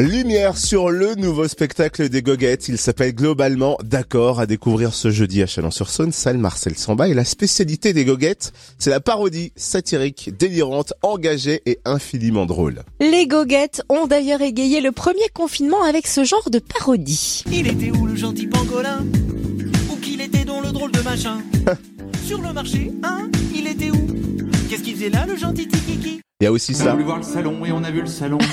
Lumière sur le nouveau spectacle des goguettes. Il s'appelle globalement D'accord à découvrir ce jeudi à Chalon-sur-Saône, salle Marcel Samba. Et la spécialité des goguettes, c'est la parodie satirique, délirante, engagée et infiniment drôle. Les goguettes ont d'ailleurs égayé le premier confinement avec ce genre de parodie. Il était où le gentil pangolin? Où qu'il était donc le drôle de machin? Sur le marché, hein? Il était où? Qu'est-ce qu'il faisait là le gentil tikiki Il y a aussi On a ça. voulu voir le salon et on a vu le salon.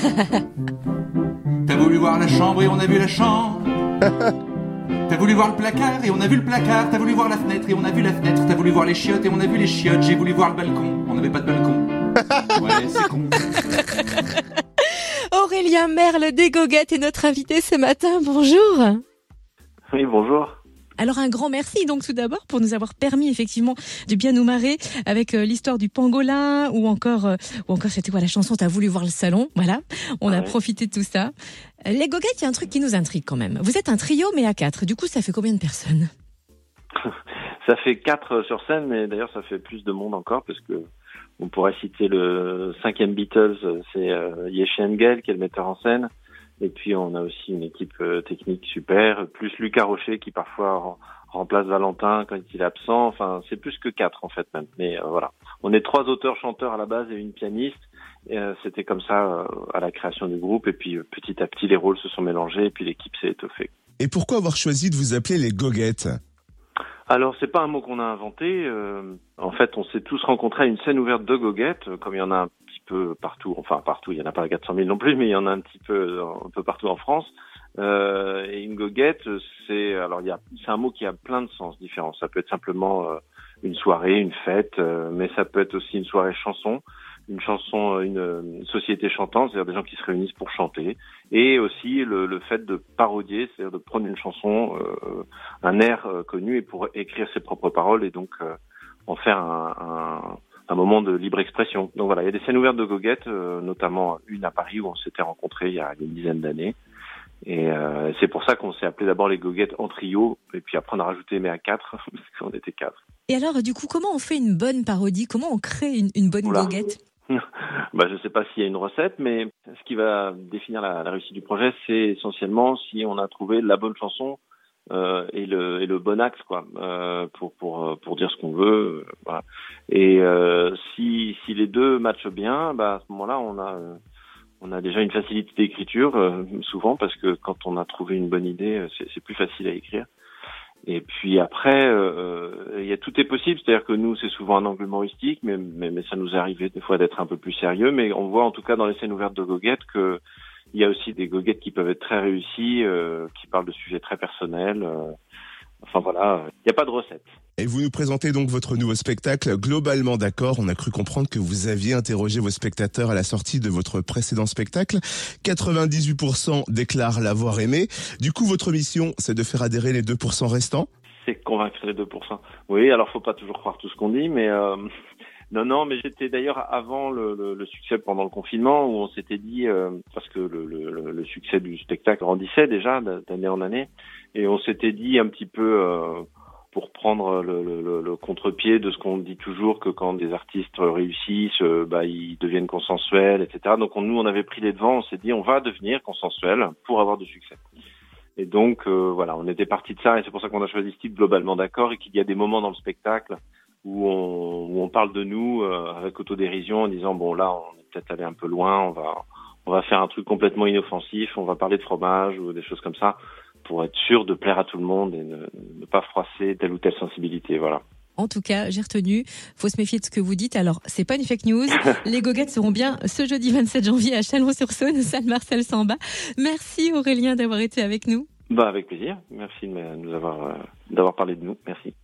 T'as voulu voir la chambre et on a vu la chambre. T'as voulu voir le placard et on a vu le placard. T'as voulu voir la fenêtre et on a vu la fenêtre. T'as voulu voir les chiottes et on a vu les chiottes. J'ai voulu voir le balcon. On n'avait pas de balcon. Ouais, c'est con. Aurélien Merle des goguettes est notre invité ce matin. Bonjour. Oui, bonjour. Alors un grand merci donc tout d'abord pour nous avoir permis effectivement de bien nous marrer avec euh, l'histoire du pangolin ou encore euh, ou encore c'était quoi la chanson? T'as voulu voir le salon? Voilà, on a Ouais. profité de tout ça. Euh, Les goguettes, il y a un truc qui nous intrigue quand même. Vous êtes un trio mais à quatre. Du coup, ça fait combien de personnes? Ça fait quatre sur scène, mais d'ailleurs ça fait plus de monde encore parce que on pourrait citer le cinquième Beatles, c'est euh, Yeshi Engel qui est le metteur en scène. Et puis on a aussi une équipe euh, technique super, plus Lucas Rocher qui parfois rem- remplace Valentin quand il est absent. Enfin, c'est plus que quatre en fait même. Mais euh, voilà, on est trois auteurs-chanteurs à la base et une pianiste. Et, euh, C'était comme ça euh, à la création du groupe. Et puis euh, petit à petit les rôles se sont mélangés et puis l'équipe s'est étoffée. Et pourquoi avoir choisi de vous appeler les goguettes? Alors, c'est pas un mot qu'on a inventé. euh, en fait, on s'est tous rencontrés à une scène ouverte de goguettes, euh, comme il y en a peu partout. Enfin, partout, il y en a pas 400 000 non plus, mais il y en a un petit peu, euh, un peu partout en France. Euh, et une goguette, c'est alors il y a, c'est un mot qui a plein de sens différents. Ça peut être simplement euh, une soirée, une fête, euh, mais ça peut être aussi une soirée chanson, une chanson, euh, une, société chantante, c'est-à-dire des gens qui se réunissent pour chanter, et aussi le, le fait de parodier, c'est-à-dire de prendre une chanson, euh, un air connu, et pour écrire ses propres paroles, et donc en faire un, un, un moment de libre expression. Donc voilà, il y a des scènes ouvertes de goguettes, euh, notamment une à Paris où on s'était rencontrés il y a une dizaine d'années. Et euh, c'est pour ça qu'on s'est appelé d'abord les goguettes en trio, et puis après on a rajouté mais à quatre, parce qu'on était quatre. Et alors du coup, comment on fait une bonne parodie? Comment on crée une, une bonne Oula. goguette? Bah, je ne sais pas s'il y a une recette, mais ce qui va définir la, la réussite du projet, c'est essentiellement si on a trouvé la bonne chanson euh, et, le, et le bon axe, quoi, euh, pour pour euh, pour dire ce qu'on veut, euh, voilà. Et euh, si si les deux matchent bien, bah à ce moment-là, on a on a déjà une facilité d'écriture souvent parce que quand on a trouvé une bonne idée, c'est plus facile à écrire. Et puis après, il y a tout est possible, c'est-à-dire que nous, c'est souvent un angle humoristique, mais, mais, mais ça nous est arrivé des fois d'être un peu plus sérieux. Mais on voit en tout cas dans les scènes ouvertes de goguettes que il y a aussi des goguettes qui peuvent être très réussies, euh, qui parlent de sujets très personnels. euh. enfin voilà, il n'y a pas de recette. Et vous nous présentez donc votre nouveau spectacle Globalement d'accord. On a cru comprendre que vous aviez interrogé vos spectateurs à la sortie de votre précédent spectacle. 98% déclarent l'avoir aimé. Du coup, votre mission, c'est de faire adhérer les 2% restants? C'est convaincre les 2%. Oui, alors faut pas toujours croire tout ce qu'on dit, mais euh, non, non, mais j'étais d'ailleurs avant le, le, le succès pendant le confinement où on s'était dit euh, parce que le, le, succès du spectacle grandissait déjà d'année en année, et on s'était dit un petit peu euh, pour prendre le, le, le, contre-pied de ce qu'on dit toujours que quand des artistes réussissent, euh, bah ils deviennent consensuels, etc. Donc on, nous on avait pris les devants, on s'est dit on va devenir consensuel pour avoir du succès. Et donc euh, voilà, on était parti de ça et c'est pour ça qu'on a choisi ce titre globalement d'accord et qu'il y a des moments dans le spectacle où on, où on parle de nous euh, avec autodérision en disant bon là on est peut-être allé un peu loin, on va on va faire un truc complètement inoffensif, on va parler de fromage ou des choses comme ça pour être sûr de plaire à tout le monde et ne, ne pas froisser telle ou telle sensibilité. Voilà. En tout cas, j'ai retenu. Faut se méfier de ce que vous dites. Alors, c'est pas une fake news. Les goguettes seront bien ce jeudi 27 janvier à Chalon-sur-Saône, salle Marcel Samba. Merci Aurélien d'avoir été avec nous. Bah avec plaisir. Merci de nous avoir euh, d'avoir parlé de nous. Merci.